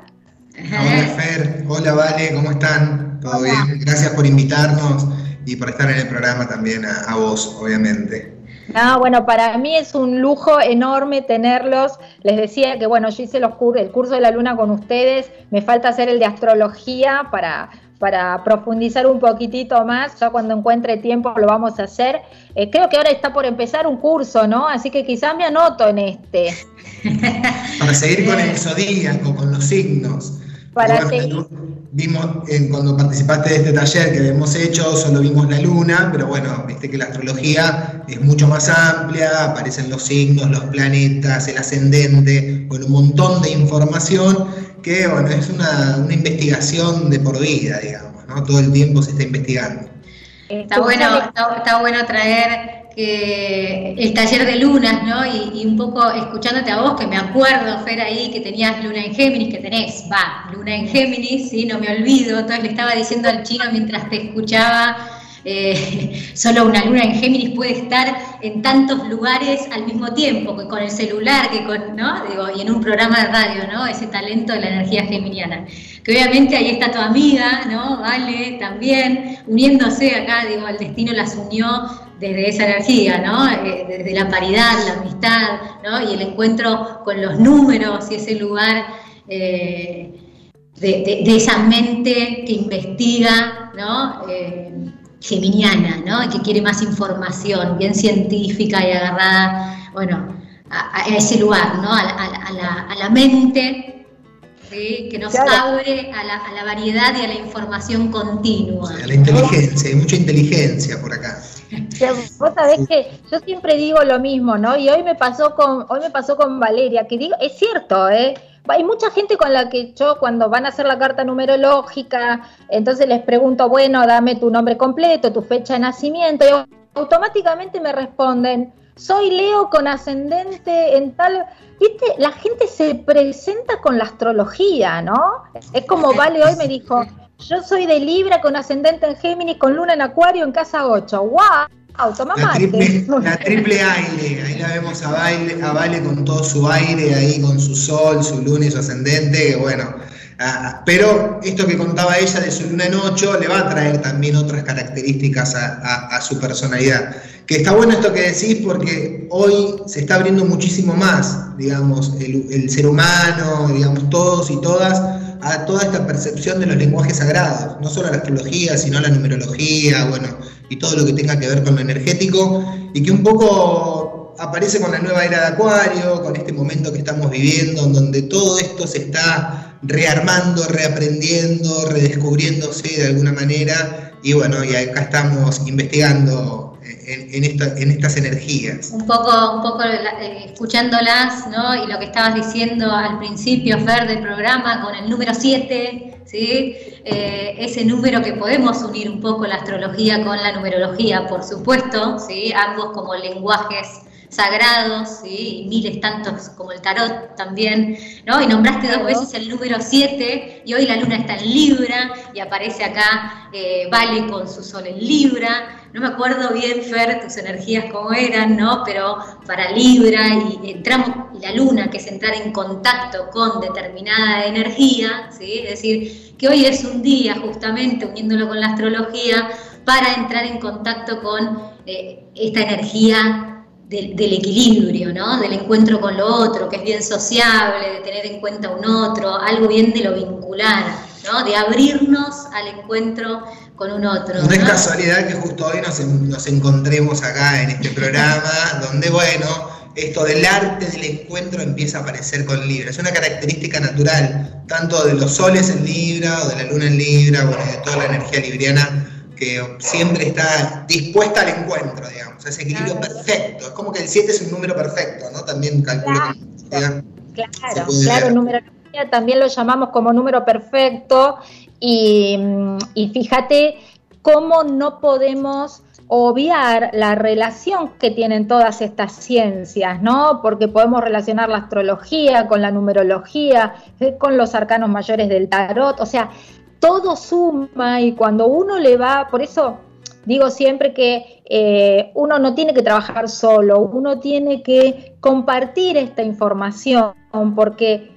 Hola Fer, hola Vale, ¿cómo están? ¿Todo bien? Gracias por invitarnos y por estar en el programa también a, a vos, obviamente. No, bueno, para mí es un lujo enorme tenerlos. Les decía que, bueno, yo hice los cur el curso de la luna con ustedes. Me falta hacer el de astrología para, para profundizar un poquitito más. Ya cuando encuentre tiempo lo vamos a hacer. Eh, creo que ahora está por empezar un curso, ¿no? Así que quizás me anoto en este. Para seguir con el zodíaco, con los signos. Para Bueno, seguir. Vimos, cuando participaste de este taller que hemos hecho, solo vimos la luna, pero bueno, viste que la astrología es mucho más amplia, aparecen los signos, los planetas, el ascendente, con un montón de información que, bueno, es una, una investigación de por vida, digamos, ¿no? Todo el tiempo se está investigando. Está bueno, está, está bueno traer que el taller de lunas, ¿no? Y, un poco escuchándote a vos, que me acuerdo, Fer, ahí que tenías luna en Géminis, que tenés, va, luna en Géminis, sí, no me olvido. Entonces le estaba diciendo al chino mientras te escuchaba, eh, solo una luna en Géminis puede estar en tantos lugares al mismo tiempo, que con el celular, que con, ¿no? Digo, y en un programa de radio, ¿no? Ese talento de la energía geminiana. Que obviamente ahí está tu amiga, ¿no? Vale, también, uniéndose acá, digo, el destino las unió desde esa energía, ¿no? Eh, desde la paridad, la amistad, ¿no? Y el encuentro con los números y ese lugar. eh, de, de- de esa mente que investiga, ¿no? Eh, geminiana, ¿no? Y que quiere más información, bien científica y agarrada, bueno, a, a ese lugar, ¿no? A, la- a la- a la, a la mente, ¿sí? que nos Claro. abre a la, a la variedad y a la información continua. La inteligencia, hay mucha inteligencia por acá. Vos sabés que yo siempre digo lo mismo, ¿no? Y hoy me pasó con, hoy me pasó con Valeria, que digo, es cierto, ¿eh? Hay mucha gente con la que yo cuando van a hacer la carta numerológica, entonces les pregunto, bueno, dame tu nombre completo, tu fecha de nacimiento, y automáticamente me responden, soy Leo con ascendente en tal... Viste, la gente se presenta con la astrología, ¿no? Es como Vale hoy me dijo, yo soy de Libra con ascendente en Géminis, con luna en Acuario en casa 8. ¡Wow! Toma La mate. triple, la triple aire, ahí la vemos a, baile, a Vale con todo su aire, ahí con su sol, su luna y su ascendente, bueno. ah, pero esto que contaba ella de su luna en 8 le va a traer también otras características a, a- a su personalidad. Que está bueno esto que decís porque hoy se está abriendo muchísimo más, digamos, el, el ser humano, digamos, todos y todas, a toda esta percepción de los lenguajes sagrados, no solo a la astrología, sino a la numerología, bueno, y todo lo que tenga que ver con lo energético, y que un poco aparece con la nueva era de Acuario, con este momento que estamos viviendo, en donde todo esto se está rearmando, reaprendiendo, redescubriéndose de alguna manera, y bueno, y acá estamos investigando en, en esta- en estas energías. Un poco, un poco eh, escuchándolas, ¿no? Y lo que estabas diciendo al principio, Fer, del programa, con el número 7, ¿sí? Eh, ese número que podemos unir un poco la astrología con la numerología, por supuesto, ¿sí? Ambos como lenguajes sagrados, ¿sí? Y miles tantos como el tarot también, ¿no? Y nombraste dos veces el número 7 y hoy la luna está en Libra y aparece acá eh, Vale con su sol en Libra. No me acuerdo bien, Fer, tus energías cómo eran, ¿no? Pero para Libra y entramos, y la luna, que es entrar en contacto con determinada energía, ¿sí? Es decir, que hoy es un día, justamente, uniéndolo con la astrología, para entrar en contacto con eh, esta energía del, del equilibrio, ¿no? Del encuentro con lo otro, que es bien sociable, de tener en cuenta un otro, algo bien de lo vincular, ¿no? De abrirnos al encuentro con un otro. No es ¿no? casualidad que justo hoy nos, nos encontremos acá en este programa, donde, bueno, esto del arte del encuentro empieza a aparecer con Libra. Es una característica natural, tanto de los soles en Libra o de la luna en Libra, bueno, de toda la energía libriana que siempre está dispuesta al encuentro, digamos, ese equilibrio perfecto. Es como que el 7 es un número perfecto, ¿no? También calculo Claro, claro, ver. numerología también lo llamamos como número perfecto y, y fíjate cómo no podemos obviar la relación que tienen todas estas ciencias, ¿no? Porque podemos relacionar la astrología con la numerología, eh, con los arcanos mayores del tarot, o sea, todo suma y cuando uno le va, por eso digo siempre que eh, uno no tiene que trabajar solo, uno tiene que compartir esta información porque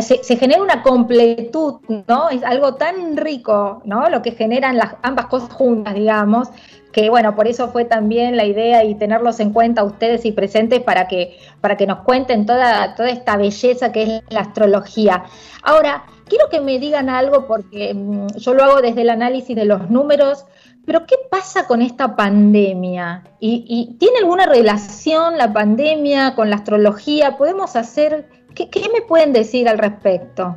se, se genera una completud, ¿no? Es algo tan rico, ¿no? Lo que generan las ambas cosas juntas, digamos, que bueno, por eso fue también la idea y tenerlos en cuenta ustedes y presentes para que, para que nos cuenten toda, toda esta belleza que es la astrología. Ahora, quiero que me digan algo porque mm, yo lo hago desde el análisis de los números, pero ¿qué pasa con esta pandemia? ¿Y, tiene alguna relación la pandemia con la astrología? ¿Podemos hacer, qué, me pueden decir al respecto?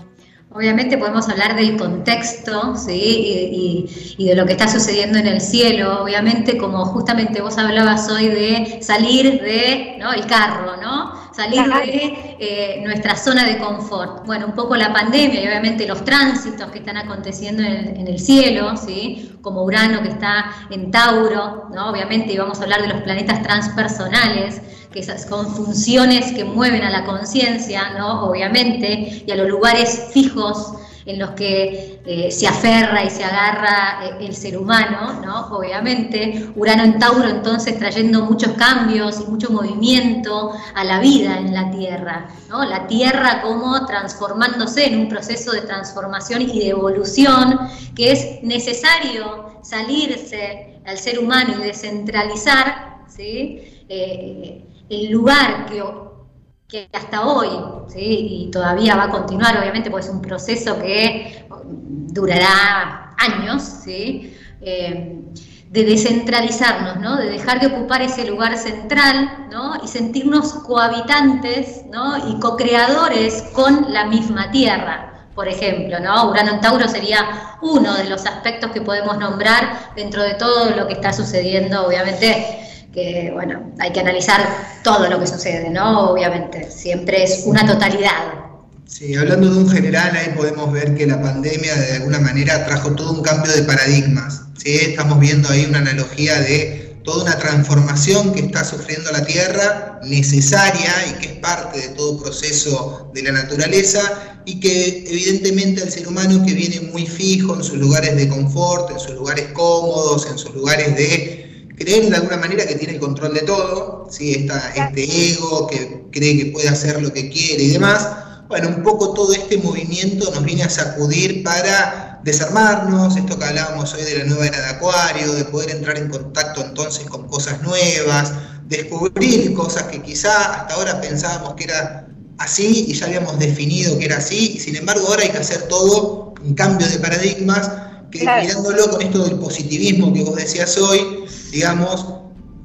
Obviamente podemos hablar del contexto. Y, y- de lo que está sucediendo en el cielo, obviamente como justamente vos hablabas hoy de salir de, ¿no? Carro, ¿no? Salir de eh, nuestra zona de confort. Bueno, un poco la pandemia y obviamente los tránsitos que están aconteciendo en el, en el cielo, ¿sí? Como Urano que está en Tauro, ¿no? Obviamente, y vamos a hablar de los planetas transpersonales, que son funciones que mueven a la conciencia, ¿no? Obviamente, y a los lugares fijos en los que eh, se aferra y se agarra eh, el ser humano, ¿no? Obviamente, Urano en Tauro entonces trayendo muchos cambios y mucho movimiento a la vida en la Tierra, ¿no? La Tierra como transformándose en un proceso de transformación y de evolución que es necesario salirse al ser humano y descentralizar, ¿sí? Eh, el lugar que que hasta hoy, y todavía va a continuar, obviamente, porque es un proceso que durará años. Eh, de descentralizarnos, ¿no? de dejar de ocupar ese lugar central ¿no? y sentirnos cohabitantes ¿no? y co-creadores con la misma tierra, por ejemplo. ¿no? Urano en Tauro sería uno de los aspectos que podemos nombrar dentro de todo lo que está sucediendo, obviamente que bueno, hay que analizar todo lo que sucede, ¿no? Obviamente, siempre es una totalidad. Sí, hablando de un general, ahí podemos ver que la pandemia de alguna manera trajo todo un cambio de paradigmas. ¿sí? Estamos viendo ahí una analogía de toda una transformación que está sufriendo la Tierra, necesaria y que es parte de todo proceso de la naturaleza y que evidentemente al ser humano que viene muy fijo en sus lugares de confort, en sus lugares cómodos, en sus lugares de creer de alguna manera que tiene el control de todo, ¿sí? Esta, este ego que cree que puede hacer lo que quiere y demás. Bueno, un poco todo este movimiento nos viene a sacudir para desarmarnos, esto que hablábamos hoy de la nueva era de Acuario, de poder entrar en contacto entonces con cosas nuevas, descubrir cosas que quizá hasta ahora pensábamos que era así y ya habíamos definido que era así, y sin embargo ahora hay que hacer todo un cambio de paradigmas que mirándolo con esto del positivismo que vos decías hoy, digamos,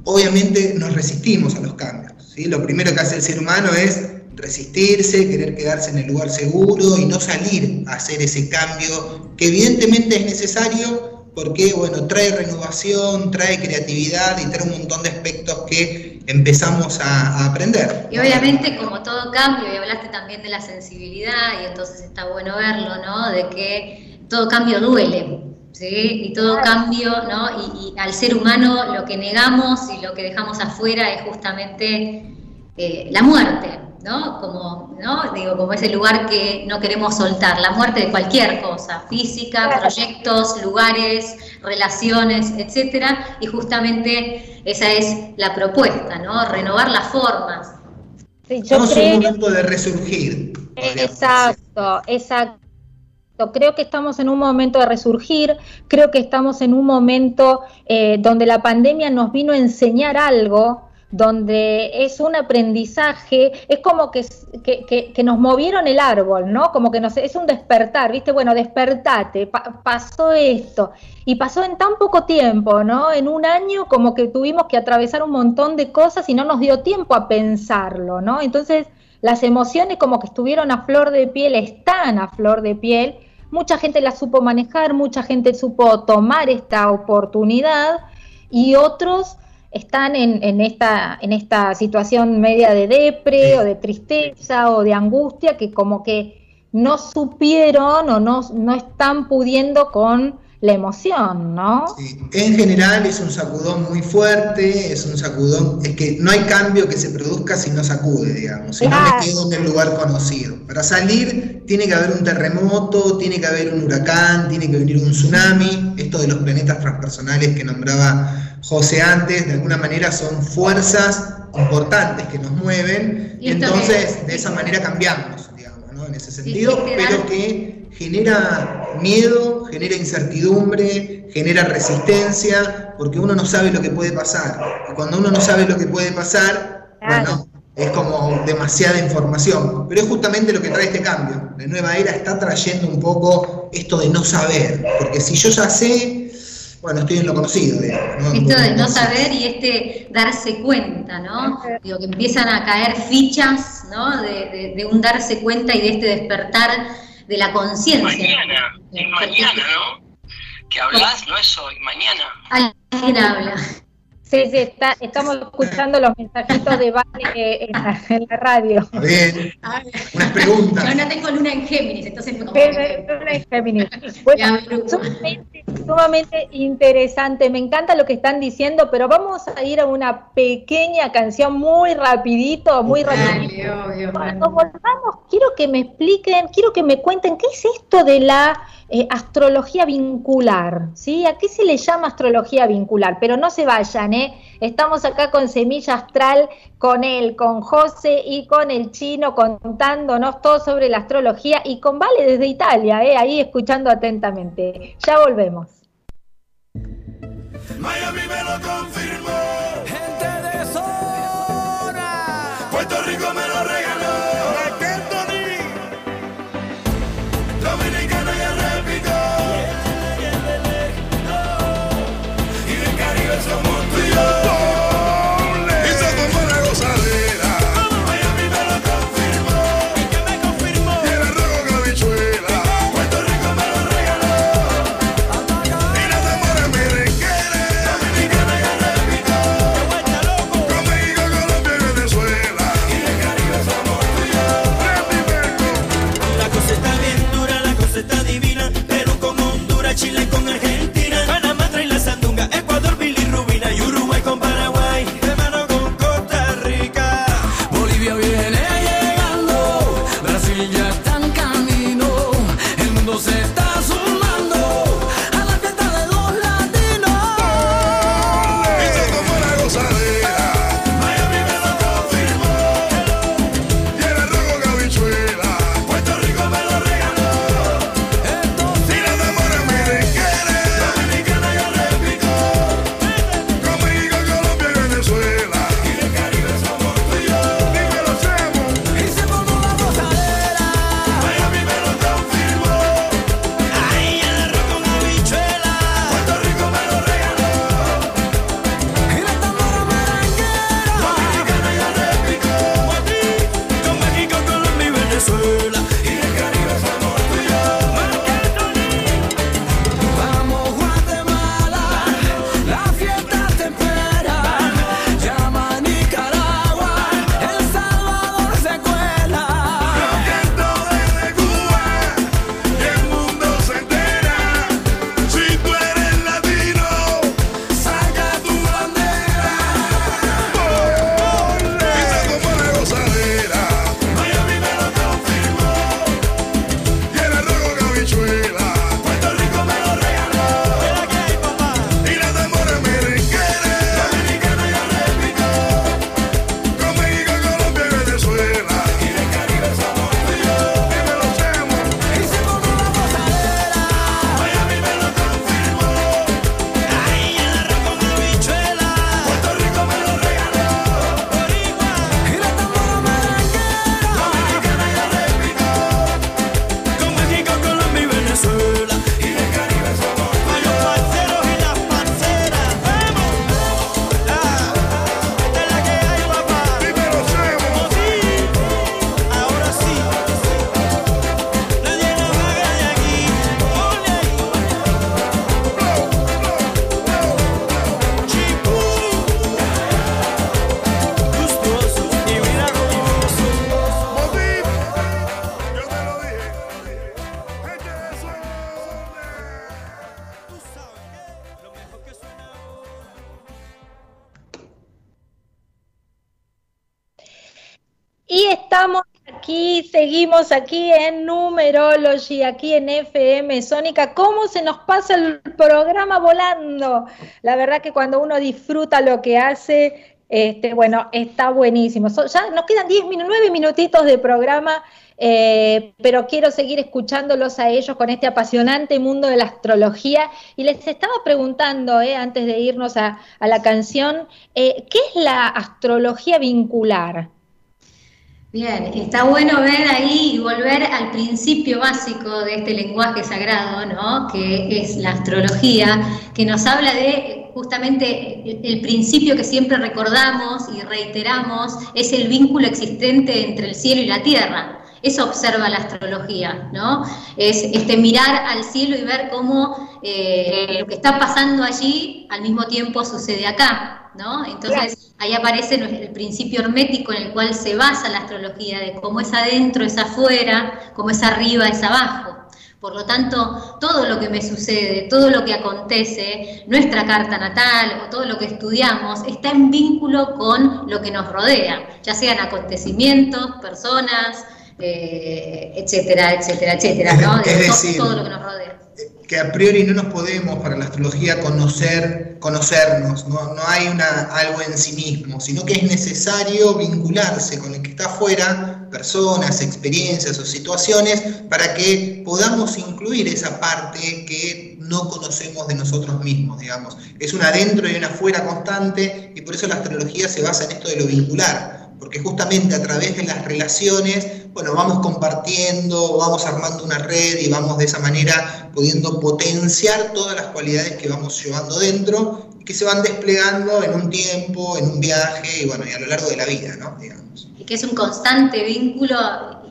obviamente nos resistimos a los cambios. ¿sí? Lo primero que hace el ser humano es resistirse, querer quedarse en el lugar seguro y no salir a hacer ese cambio que evidentemente es necesario porque bueno, trae renovación, trae creatividad y trae un montón de aspectos que empezamos a, a aprender. Y obviamente como todo cambio, y hablaste también de la sensibilidad, y entonces está bueno verlo, ¿no? De que todo cambio duele, ¿sí? Y todo cambio, ¿no? Y, y al ser humano lo que negamos y lo que dejamos afuera es justamente eh, la muerte, ¿no? Como, ¿no? Digo, como ese lugar que no queremos soltar, la muerte de cualquier cosa, física, proyectos, lugares, relaciones, etcétera, y justamente esa es la propuesta, ¿no? Renovar las formas. Sí, yo Estamos en un momento de resurgir. exacto, exacto. Creo que estamos en un momento de resurgir, creo que estamos en un momento eh, donde la pandemia nos vino a enseñar algo, donde es un aprendizaje, es como que, que, que- nos movieron el árbol, ¿no? Como que nos, es un despertar, ¿viste? Bueno, despertate, pa- pasó esto, y pasó en tan poco tiempo, ¿no? En un año como que tuvimos que atravesar un montón de cosas y no nos dio tiempo a pensarlo, ¿no? Entonces las emociones como que estuvieron a flor de piel, están a flor de piel, mucha gente las supo manejar, mucha gente supo tomar esta oportunidad y otros están en, en esta, en esta situación media de depre o de tristeza o de angustia que como que no supieron o no están pudiendo con la emoción, ¿no? Sí, En general es un sacudón muy fuerte, es un sacudón, es que no hay cambio que se produzca si no sacude, digamos, si no me quedo en el lugar conocido. Para salir tiene que haber un terremoto, tiene que haber un huracán, tiene que venir un tsunami, esto de los planetas transpersonales que nombraba José antes, de alguna manera son fuerzas importantes que nos mueven, Y entonces de esa manera cambiamos, digamos, ¿no? En ese sentido, sí, pero que genera miedo, genera incertidumbre, genera resistencia, porque uno no sabe lo que puede pasar. Y cuando uno no sabe lo que puede pasar, Claro. bueno, es como demasiada información. Pero es justamente lo que trae este cambio. La nueva era está trayendo un poco esto de no saber, porque si yo ya sé, bueno, estoy en lo conocido. digamos, ¿no? Esto de no saber y este darse cuenta, ¿no? Digo, que empiezan a caer fichas, ¿no? De, de- de un darse cuenta y de este despertar de la conciencia. Mañana, mañana, ¿no? Que hablas no es hoy, mañana. Alguien habla. Sí, sí, está, estamos escuchando los mensajitos de Vale en la, en la radio. Bien, unas preguntas. Yo no tengo luna en Géminis, entonces no. Géminis. Bueno, sumamente, sumamente interesante, me encanta lo que están diciendo, pero vamos a ir a una pequeña canción muy rapidito, muy rapidito. Dale, obvio. Cuando volvamos, quiero que me expliquen, quiero que me cuenten qué es esto de la eh, astrología vincular, ¿sí? ¿A qué se le llama astrología vincular? Pero no se vayan, ¿eh? Estamos acá con Semilla Astral, con él, con José y con el chino contándonos todo sobre la astrología y con Vale desde Italia, ¿eh? Ahí escuchando atentamente. Ya volvemos. Aquí, seguimos aquí en Numerology, aquí en FM Sónica. ¿Cómo se nos pasa el programa volando? La verdad que cuando uno disfruta lo que hace, este, bueno, está buenísimo. Ya nos quedan 10 minutos, 9 minutitos de programa, eh, pero quiero seguir escuchándolos a ellos con este apasionante mundo de la astrología. Y les estaba preguntando, eh, antes de irnos a, a la canción, eh, ¿qué es la astrología vincular? Bien, está bueno ver ahí y volver al principio básico de este lenguaje sagrado, ¿no? Que es la astrología, que nos habla de justamente el, principio que siempre recordamos y reiteramos, es el vínculo existente entre el cielo y la tierra. Eso observa la astrología, ¿no? Es este mirar al cielo y ver cómo eh, lo que está pasando allí al mismo tiempo sucede acá, ¿no? Entonces ahí aparece el principio hermético en el cual se basa la astrología, de cómo es adentro, es afuera, cómo es arriba, es abajo. Por lo tanto, todo lo que me sucede, todo lo que acontece, nuestra carta natal o todo lo que estudiamos, está en vínculo con lo que nos rodea, ya sean acontecimientos, personas, eh, etcétera, etcétera, etcétera, ¿no? Es De decir, todo lo que nos rodea. Que a priori no nos podemos para la astrología conocer, conocernos, no, no hay una, algo en sí mismo, sino que es necesario vincularse con el que está afuera, personas, experiencias o situaciones, para que podamos incluir esa parte que no conocemos de nosotros mismos, digamos. Es un adentro y un afuera constante, y por eso la astrología se basa en esto de lo vincular, porque justamente a través de las relaciones, bueno, vamos compartiendo, vamos armando una red y vamos de esa manera pudiendo potenciar todas las cualidades que vamos llevando dentro y que se van desplegando en un tiempo, en un viaje y bueno, y a lo largo de la vida, ¿no? Digamos. y que es un constante vínculo,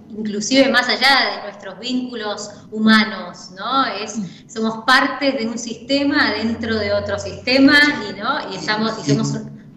inclusive más allá de nuestros vínculos humanos, ¿no? Es, somos parte de un sistema dentro de otro sistema y, ¿no? y, estamos,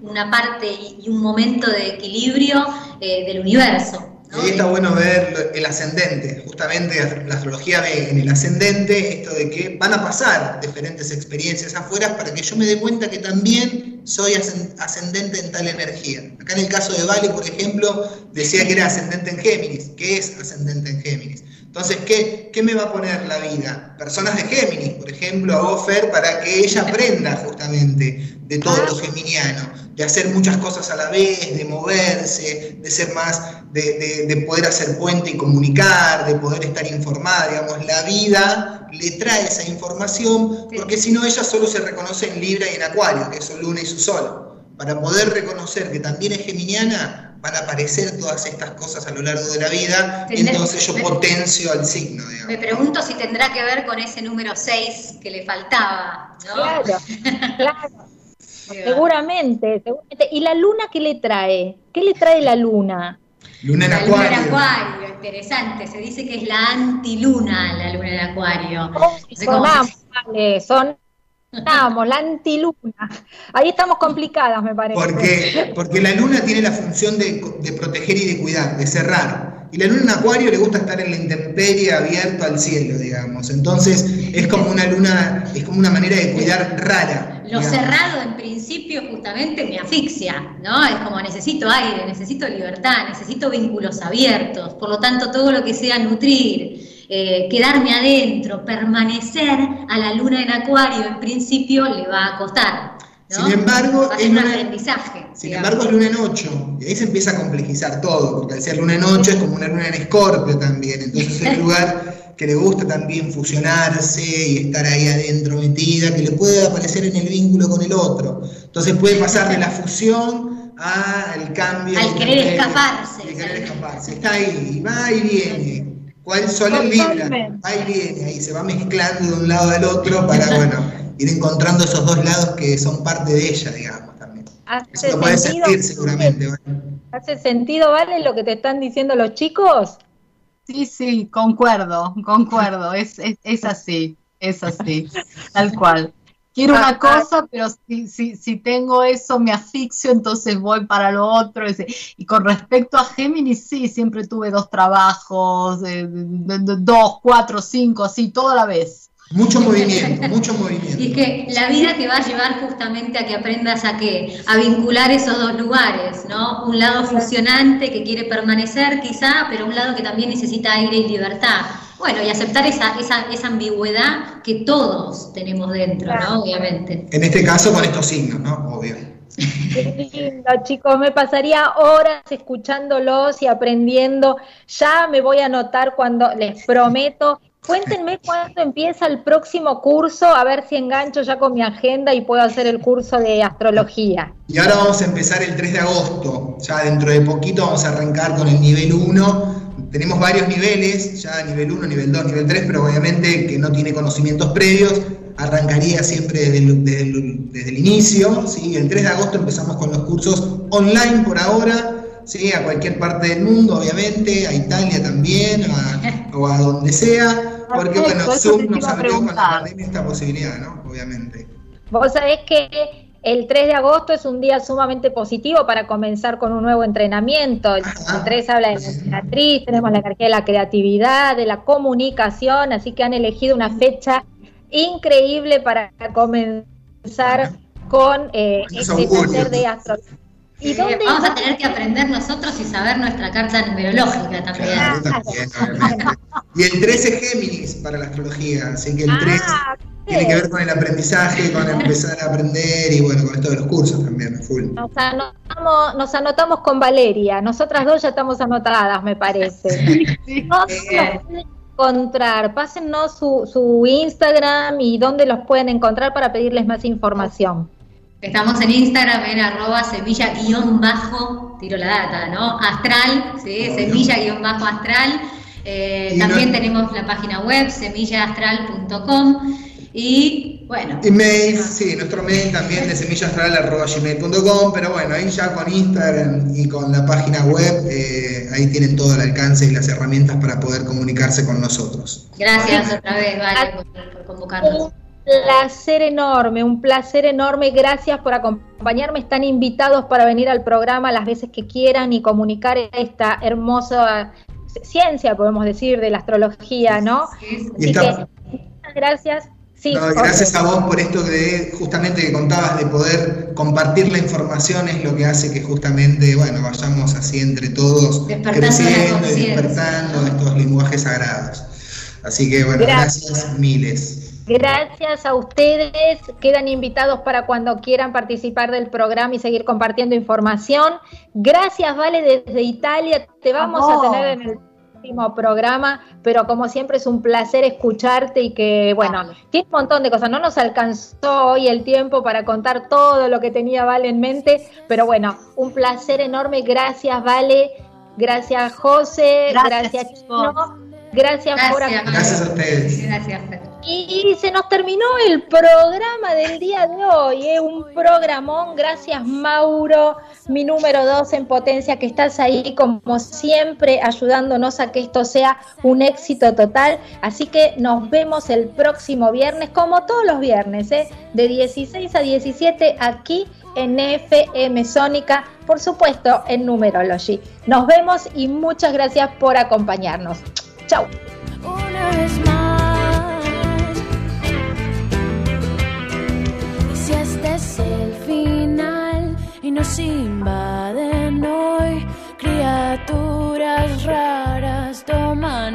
una parte y y un momento de equilibrio eh, del universo. Ahí está bueno ver el ascendente, justamente la astrología ve en el ascendente esto de que van a pasar diferentes experiencias afuera para que yo me dé cuenta que también soy ascen- ascendente en tal energía. Acá en el caso de Vale, por ejemplo, decía que era ascendente en Géminis. ¿Qué es ascendente en Géminis? Entonces, ¿qué, qué me va a poner la vida? Personas de Géminis, por ejemplo, a vos, Fer, para que ella aprenda justamente de todo lo geminiano, de hacer muchas cosas a la vez, de moverse, de ser más, de, de- de poder hacer puente y comunicar, de poder estar informada, digamos, la vida le trae esa información, porque si no ella solo se reconoce en Libra y en Acuario, que es su luna y su sol. Para poder reconocer que también es geminiana, van a aparecer todas estas cosas a lo largo de la vida, y entonces yo potencio al signo, digamos. Me pregunto si tendrá que ver con ese número 6 que le faltaba, ¿no? Claro, claro. Seguramente, seguramente. ¿Y la luna qué le trae? ¿Qué le trae la luna? Luna en La luna en Acuario. acuario, interesante. Se dice que es la antiluna la luna en acuario. No sé cómo Sonamos, se- vale, sonamos, la antiluna. Ahí estamos complicadas, me parece. Porque, porque la luna tiene la función de, de proteger y de cuidar, de cerrar. Y la luna en Acuario le gusta estar en la intemperie, abierto al cielo, digamos. Entonces es como una luna, es como una manera de cuidar rara. Lo digamos. cerrado en principio justamente me asfixia, ¿no? Es como necesito aire, necesito libertad, necesito vínculos abiertos. Por lo tanto, todo lo que sea nutrir, eh, quedarme adentro, permanecer a la luna en acuario en principio le va a costar. ¿no? Sin embargo, es un aprendizaje. Sin digamos. embargo, es luna en 8, y ahí se empieza a complejizar todo, porque al ser luna en 8 es como una luna en escorpio también, entonces es un lugar que le gusta también fusionarse y estar ahí adentro metida, que le puede aparecer en el vínculo con el otro. Entonces puede pasar de la fusión al cambio. Al querer escaparse. al querer escaparse. Está ahí, va y viene. ¿Cuál sol en Libra? Va y viene, ahí se va mezclando de un lado al otro para, bueno, ir encontrando esos dos lados que son parte de ella, digamos, también. ¿Hace Eso lo puedes sentido, sentir seguramente, ¿vale? ¿Hace sentido, Vale, lo que te están diciendo los chicos? Sí, sí, concuerdo, concuerdo, es, es, es así, es así, tal cual. Quiero Ah, una cosa, pero si, si, si tengo eso me asfixio, entonces voy para lo otro. Y con respecto a Géminis, sí, siempre tuve dos trabajos, de- dos, cuatro, cinco, así, toda la vez. Mucho movimiento, mucho movimiento. Y es que la vida te va a llevar justamente a que aprendas a qué, a vincular esos dos lugares, ¿no? Un lado fusionante que quiere permanecer quizá, pero un lado que también necesita aire y libertad. Bueno, y aceptar esa, esa, esa ambigüedad que todos tenemos dentro, ¿no? Obviamente. En este caso con estos signos, ¿no? Obvio. Qué lindo, chicos, me pasaría horas escuchándolos y aprendiendo. Ya me voy a anotar cuando, les prometo. Cuéntenme cuándo empieza el próximo curso, a ver si engancho ya con mi agenda y puedo hacer el curso de astrología. Y ahora vamos a empezar el 3 de agosto. Ya dentro de poquito vamos a arrancar con el nivel 1. Tenemos varios niveles, ya nivel 1, nivel 2, nivel 3, pero obviamente que no tiene conocimientos previos, arrancaría siempre desde el, desde el- desde el inicio. ¿sí? El 3 de agosto empezamos con los cursos online por ahora, ¿sí? a cualquier parte del mundo, obviamente, a Italia también, a- o a donde sea, porque bueno, Zoom nos abrió con la pandemia esta posibilidad, ¿no? Obviamente. Vos sabés que el 3 de agosto es un día sumamente positivo para comenzar con un nuevo entrenamiento. El, Ajá. el 3 habla de la emperatriz, tenemos la energía de la creatividad, de la comunicación, así que han elegido una fecha increíble para comenzar con eh, este taller de astrología. ¿Y Sí, dónde vamos a tener que aprender nosotros y saber nuestra carta numerológica también. Claro, también, obviamente. Y el 3 es Géminis para la astrología, así que el 3 Ah, tiene que ver con el aprendizaje, con empezar a aprender y bueno, con esto de los cursos también, full. Nos anotamos, nos anotamos con Valeria, nosotras dos ya estamos anotadas, me parece. ¿Dónde los pueden encontrar? Pásennos su, su Instagram y dónde los pueden encontrar para pedirles más información. Estamos en Instagram en arroba semilla guion bajo, tiro la data, ¿no? Astral, ¿sí? Obvio. Semilla guion bajo astral. Eh, también no- tenemos la página web semillaastral.com y bueno, Email, sí, nuestro mail también de semillastral.gmail.com, pero bueno, ahí ya con Instagram y con la página web, eh, ahí tienen todo el alcance y las herramientas para poder comunicarse con nosotros. gracias otra vez, Vale, por, por convocarnos. Un placer enorme, un placer enorme. Gracias por acompañarme. Están invitados para venir al programa las veces que quieran y comunicar esta hermosa ciencia, podemos decir, de la astrología, ¿no? Sí, Y Así está- que muchas gracias Sí, No, gracias a vos por esto de justamente que contabas de poder compartir la información es lo que hace que justamente, bueno, vayamos así entre todos creciendo y despertando estos lenguajes sagrados. Así que bueno, Gracias. gracias miles. Gracias a ustedes. Quedan invitados para cuando quieran participar del programa y seguir compartiendo información. Gracias, Vale, desde Italia. Te vamos a tener en el próximo programa, pero como siempre es un placer escucharte y que, bueno, Vale. tiene un montón de cosas. No nos alcanzó hoy el tiempo para contar todo lo que tenía Vale en mente, pero bueno, un placer enorme. Gracias, Vale. Gracias, José. Gracias. Chino. Gracias, por Gracias, Gracias a ustedes. Gracias, Fer. Y se nos terminó el programa del día de hoy, ¿eh? un programón. Gracias, Mauro, mi número dos en potencia, que estás ahí como siempre ayudándonos a que esto sea un éxito total. Así que nos vemos el próximo viernes, como todos los viernes, ¿eh? de 16 a 17 aquí en FM Sónica, por supuesto en Numerology. Nos vemos y muchas gracias por acompañarnos. Chau. es el final y nos invaden hoy. Criaturas raras toman